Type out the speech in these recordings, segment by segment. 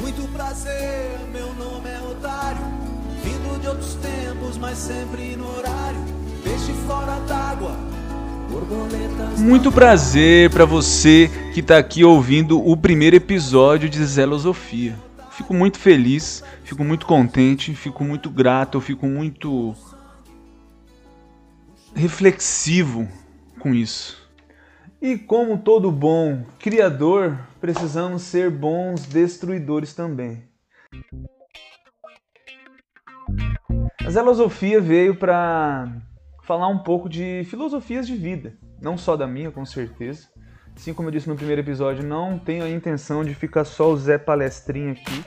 Muito prazer, meu nome é Otário. Vindo de outros tempos, mas sempre no horário. Peixe fora d'água. Muito prazer para você que está aqui ouvindo o primeiro episódio de Zelosofia. Fico muito feliz, fico muito contente, fico muito grato, eu fico muito reflexivo com isso. E como todo bom criador, precisamos ser bons destruidores também. A zelosofia veio para falar um pouco de filosofias de vida, não só da minha, com certeza. Assim como eu disse no primeiro episódio, não tenho a intenção de ficar só o Zé Palestrinha aqui,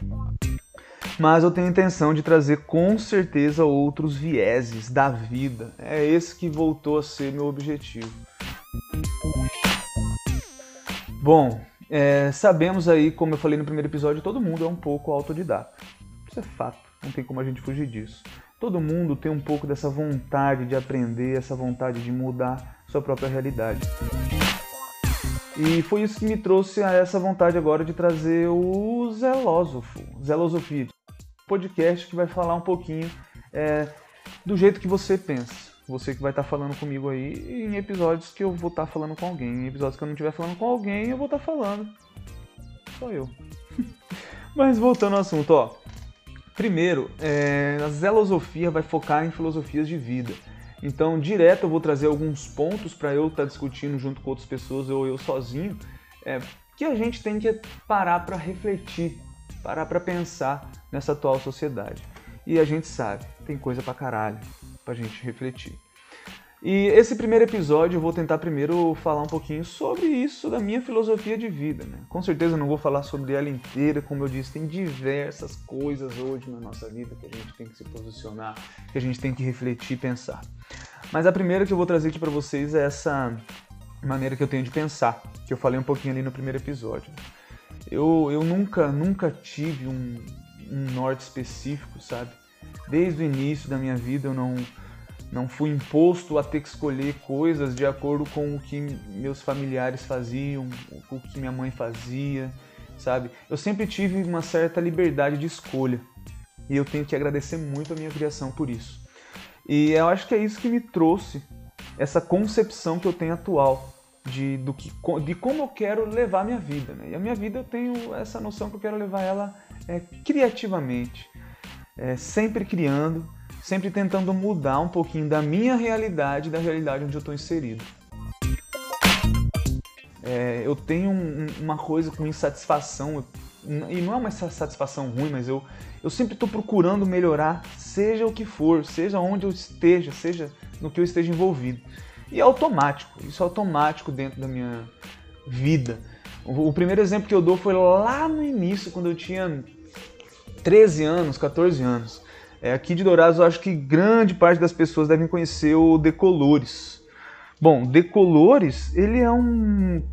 mas eu tenho a intenção de trazer com certeza outros vieses da vida. É esse que voltou a ser meu objetivo. Bom, é, sabemos aí, como eu falei no primeiro episódio, todo mundo é um pouco autodidata. Isso é fato, não tem como a gente fugir disso. Todo mundo tem um pouco dessa vontade de aprender, essa vontade de mudar sua própria realidade. E foi isso que me trouxe a essa vontade agora de trazer o Zelósofo, Zelosofia, podcast que vai falar um pouquinho é, do jeito que você pensa você que vai estar tá falando comigo aí, em episódios que eu vou estar tá falando com alguém. Em episódios que eu não estiver falando com alguém, eu vou estar tá falando. Só eu. Mas voltando ao assunto, ó. Primeiro, é, a zelosofia vai focar em filosofias de vida. Então, direto eu vou trazer alguns pontos para eu estar tá discutindo junto com outras pessoas ou eu sozinho, é, que a gente tem que parar para refletir, parar para pensar nessa atual sociedade. E a gente sabe, tem coisa pra caralho pra gente refletir. E esse primeiro episódio eu vou tentar primeiro falar um pouquinho sobre isso da minha filosofia de vida. Né? Com certeza eu não vou falar sobre ela inteira, como eu disse, tem diversas coisas hoje na nossa vida que a gente tem que se posicionar, que a gente tem que refletir e pensar. Mas a primeira que eu vou trazer aqui para vocês é essa maneira que eu tenho de pensar, que eu falei um pouquinho ali no primeiro episódio. Eu, eu nunca, nunca tive um, um norte específico, sabe? Desde o início da minha vida eu não, não fui imposto a ter que escolher coisas de acordo com o que meus familiares faziam, o que minha mãe fazia, sabe? Eu sempre tive uma certa liberdade de escolha e eu tenho que agradecer muito a minha criação por isso. E eu acho que é isso que me trouxe essa concepção que eu tenho atual de, do que, de como eu quero levar a minha vida. Né? E a minha vida eu tenho essa noção que eu quero levar ela é, criativamente, é, sempre criando, sempre tentando mudar um pouquinho da minha realidade, da realidade onde eu estou inserido. É, eu tenho um, uma coisa com insatisfação, e não é uma satisfação ruim, mas eu, eu sempre estou procurando melhorar, seja o que for, seja onde eu esteja, seja no que eu esteja envolvido. E é automático, isso é automático dentro da minha vida. O, primeiro exemplo que eu dou foi lá no início, quando eu tinha 13 anos, 14 anos. É, aqui de Dourados eu acho que grande parte das pessoas devem conhecer o Decolores. Bom, Decolores, ele é um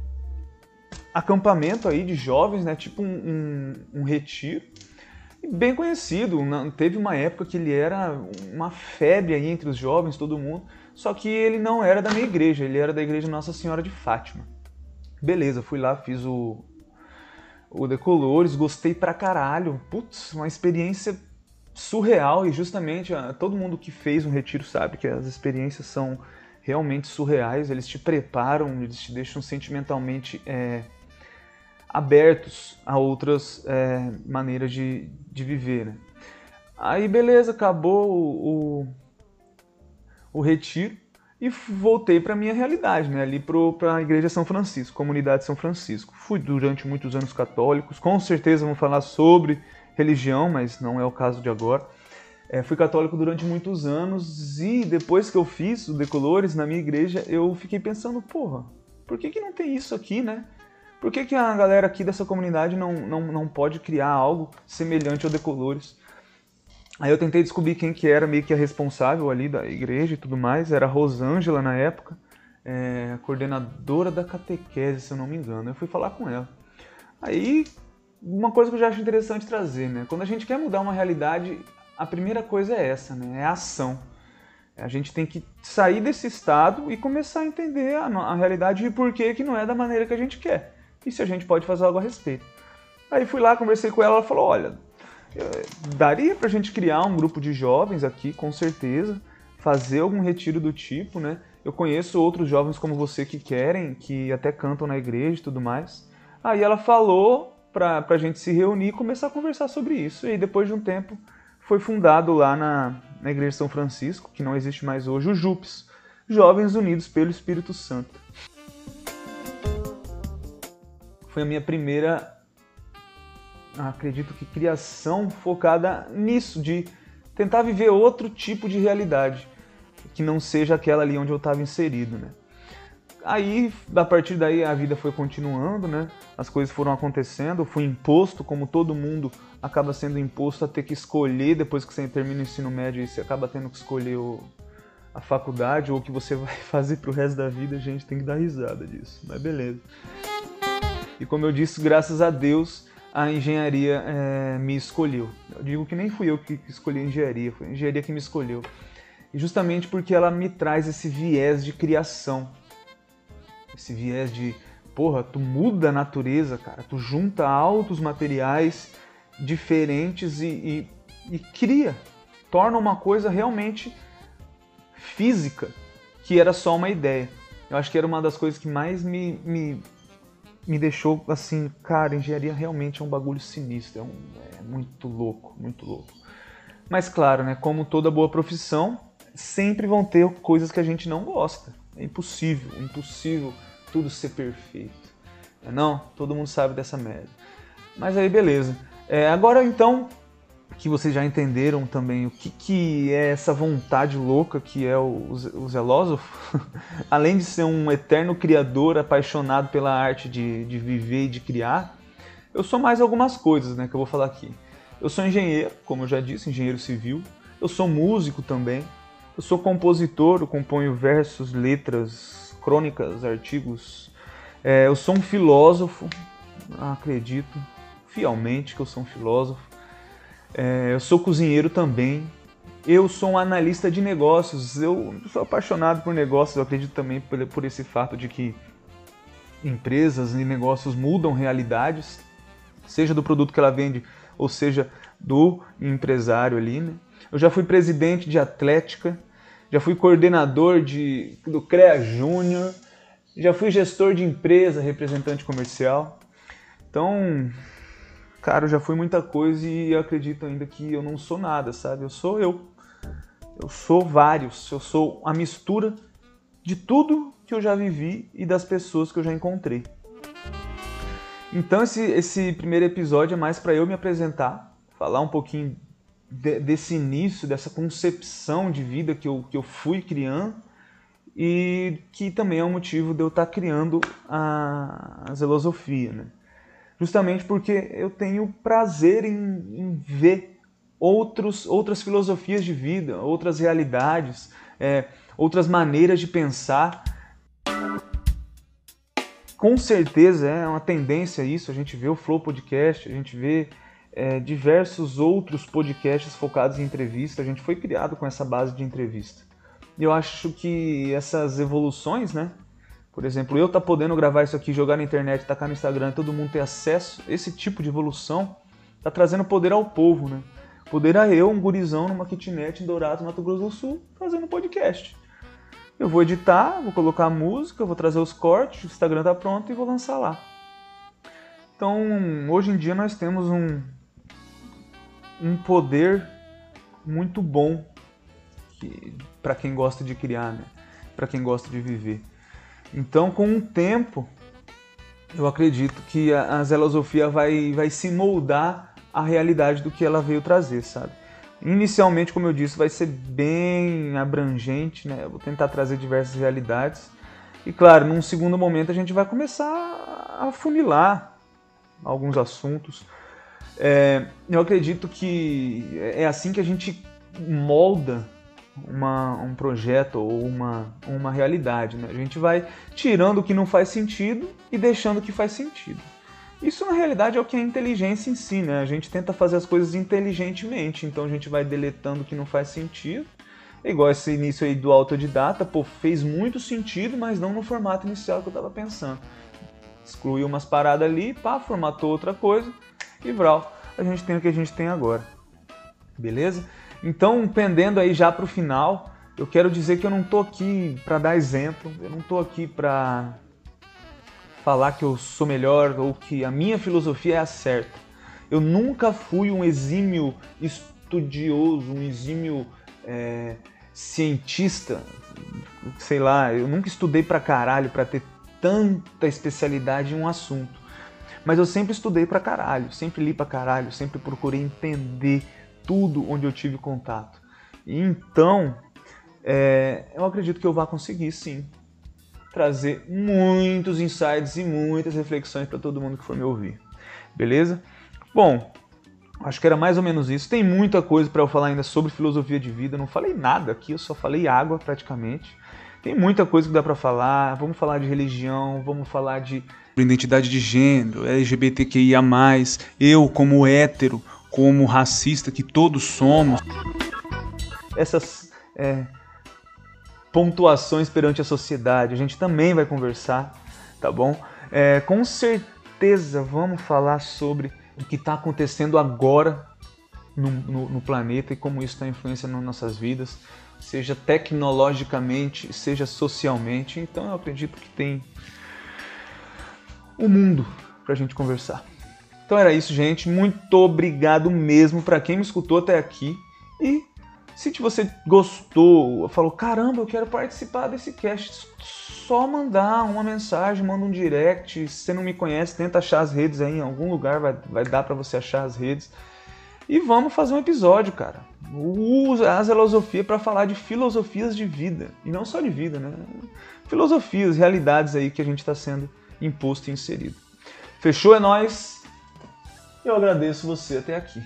acampamento aí de jovens, né? Tipo um, um, um retiro. Bem conhecido, teve uma época que ele era uma febre aí entre os jovens, todo mundo, só que ele não era da minha igreja, ele era da igreja Nossa Senhora de Fátima. Beleza, fui lá, fiz o, o Decolores, gostei pra caralho. Putz, uma experiência surreal e justamente ah, todo mundo que fez um retiro sabe que as experiências são realmente surreais, eles te preparam, eles te deixam sentimentalmente é, abertos a outras é, maneiras de, de viver. Né? Aí beleza, acabou o, o, o retiro e voltei para minha realidade, né? ali para a Igreja São Francisco, Comunidade São Francisco. Fui durante muitos anos católicos, com certeza vamos falar sobre religião, mas não é o caso de agora. É, fui católico durante muitos anos e depois que eu fiz o Decolores na minha igreja, eu fiquei pensando, porra, por que, que não tem isso aqui, né? Por que, que a galera aqui dessa comunidade não, não, não pode criar algo semelhante ao Decolores? Aí eu tentei descobrir quem que era meio que a responsável ali da igreja e tudo mais. Era a Rosângela na época, é, coordenadora da catequese, se eu não me engano. Eu fui falar com ela. Aí, uma coisa que eu já acho interessante trazer, né? Quando a gente quer mudar uma realidade, a primeira coisa é essa, né? É a ação. A gente tem que sair desse estado e começar a entender a, a realidade e por que que não é da maneira que a gente quer. E se a gente pode fazer algo a respeito. Aí fui lá, conversei com ela, ela falou, olha, daria pra gente criar um grupo de jovens aqui, com certeza, fazer algum retiro do tipo, né? Eu conheço outros jovens como você que querem, que até cantam na igreja e tudo mais. Aí ela falou pra, pra gente se reunir e começar a conversar sobre isso. E depois de um tempo foi fundado lá na, na Igreja de São Francisco, que não existe mais hoje, o JUPS, Jovens Unidos pelo Espírito Santo. Foi a minha primeira, acredito que, criação focada nisso, de tentar viver outro tipo de realidade, que não seja aquela ali onde eu estava inserido, né? Aí, a partir daí, a vida foi continuando, né? As coisas foram acontecendo, eu fui imposto, como todo mundo acaba sendo imposto a ter que escolher, depois que você termina o ensino médio, você acaba tendo que escolher o, a faculdade ou o que você vai fazer pro resto da vida, a gente tem que dar risada disso, mas beleza. E como eu disse, graças a Deus, a engenharia é, me escolheu. Eu digo que nem fui eu que escolhi a engenharia, foi a engenharia que me escolheu. E justamente porque ela me traz esse viés de criação esse viés de, porra, tu muda a natureza, cara, tu junta altos materiais diferentes e, e, e cria, torna uma coisa realmente física, que era só uma ideia. Eu acho que era uma das coisas que mais me, me, me deixou assim, cara, engenharia realmente é um bagulho sinistro, é, um, é muito louco, muito louco. Mas claro, né, como toda boa profissão, sempre vão ter coisas que a gente não gosta. É impossível, impossível tudo ser perfeito. É não? Todo mundo sabe dessa merda. Mas aí beleza. É, agora então que vocês já entenderam também o que, que é essa vontade louca que é o, o zelósofo, além de ser um eterno criador apaixonado pela arte de, de viver e de criar, eu sou mais algumas coisas né, que eu vou falar aqui. Eu sou engenheiro, como eu já disse, engenheiro civil. Eu sou músico também. Eu sou compositor, eu componho versos, letras, crônicas, artigos. É, eu sou um filósofo, acredito fielmente que eu sou um filósofo. É, eu sou cozinheiro também. Eu sou um analista de negócios. Eu sou apaixonado por negócios. Eu acredito também por, por esse fato de que empresas e negócios mudam realidades, seja do produto que ela vende ou seja do empresário ali. Né? Eu já fui presidente de Atlética, já fui coordenador de, do CREA Júnior, já fui gestor de empresa, representante comercial. Então, cara, eu já fui muita coisa e acredito ainda que eu não sou nada, sabe? Eu sou eu. Eu sou vários, eu sou a mistura de tudo que eu já vivi e das pessoas que eu já encontrei. Então esse, esse primeiro episódio é mais para eu me apresentar, falar um pouquinho de, desse início, dessa concepção de vida que eu, que eu fui criando e que também é um motivo de eu estar criando a, a zelosofia, né? Justamente porque eu tenho prazer em, em ver outros, outras filosofias de vida, outras realidades, é, outras maneiras de pensar. Com certeza é uma tendência isso, a gente vê o Flow Podcast, a gente vê é, diversos outros podcasts focados em entrevista. A gente foi criado com essa base de entrevista. E eu acho que essas evoluções, né? Por exemplo, eu tá podendo gravar isso aqui, jogar na internet, tacar no Instagram, todo mundo ter acesso, esse tipo de evolução tá trazendo poder ao povo, né? Poder a eu, um gurizão numa kitnet em Dourados, Mato Grosso do Sul, fazendo podcast. Eu vou editar, vou colocar a música, vou trazer os cortes, o Instagram tá pronto e vou lançar lá. Então, hoje em dia nós temos um, um poder muito bom que, para quem gosta de criar, né? para quem gosta de viver. Então, com o tempo, eu acredito que a, a zelosofia vai, vai se moldar à realidade do que ela veio trazer, sabe? Inicialmente, como eu disse, vai ser bem abrangente, né? Eu vou tentar trazer diversas realidades. E claro, num segundo momento a gente vai começar a funilar alguns assuntos. É, eu acredito que é assim que a gente molda uma, um projeto ou uma, uma realidade. Né? A gente vai tirando o que não faz sentido e deixando o que faz sentido. Isso na realidade é o que é inteligência em si, né? A gente tenta fazer as coisas inteligentemente, então a gente vai deletando o que não faz sentido. É igual esse início aí do autodidata, pô, fez muito sentido, mas não no formato inicial que eu estava pensando. Excluiu umas paradas ali, pá, formatou outra coisa, e Vral, a gente tem o que a gente tem agora. Beleza? Então, pendendo aí já para o final, eu quero dizer que eu não estou aqui para dar exemplo, eu não estou aqui para falar que eu sou melhor ou que a minha filosofia é a certa. Eu nunca fui um exímio estudioso, um exímio é, cientista, sei lá, eu nunca estudei pra caralho para ter tanta especialidade em um assunto. Mas eu sempre estudei pra caralho, sempre li pra caralho, sempre procurei entender tudo onde eu tive contato. Então, é, eu acredito que eu vá conseguir sim trazer muitos insights e muitas reflexões para todo mundo que for me ouvir. Beleza? Bom, acho que era mais ou menos isso. Tem muita coisa para eu falar ainda sobre filosofia de vida. Não falei nada aqui, eu só falei água praticamente. Tem muita coisa que dá para falar. Vamos falar de religião, vamos falar de identidade de gênero, LGBTQIA+, eu como hétero, como racista que todos somos. Essas é, pontuações perante a sociedade. A gente também vai conversar, tá bom? É, com certeza vamos falar sobre o que está acontecendo agora no, no, no, planeta e como isso está influenciando nossas vidas, seja tecnologicamente, seja socialmente. Então eu acredito que tem o mundo para a gente conversar. Então era isso, gente. Muito obrigado mesmo para quem me escutou até aqui e se você gostou, falou, caramba, eu quero participar desse cast, só mandar uma mensagem, manda um direct. Se você não me conhece, tenta achar as redes aí em algum lugar, vai, vai dar para você achar as redes. E vamos fazer um episódio, cara. Usa a filosofia para falar de filosofias de vida. E não só de vida, né? Filosofias, realidades aí que a gente está sendo imposto e inserido. Fechou? É nóis. Eu agradeço você até aqui.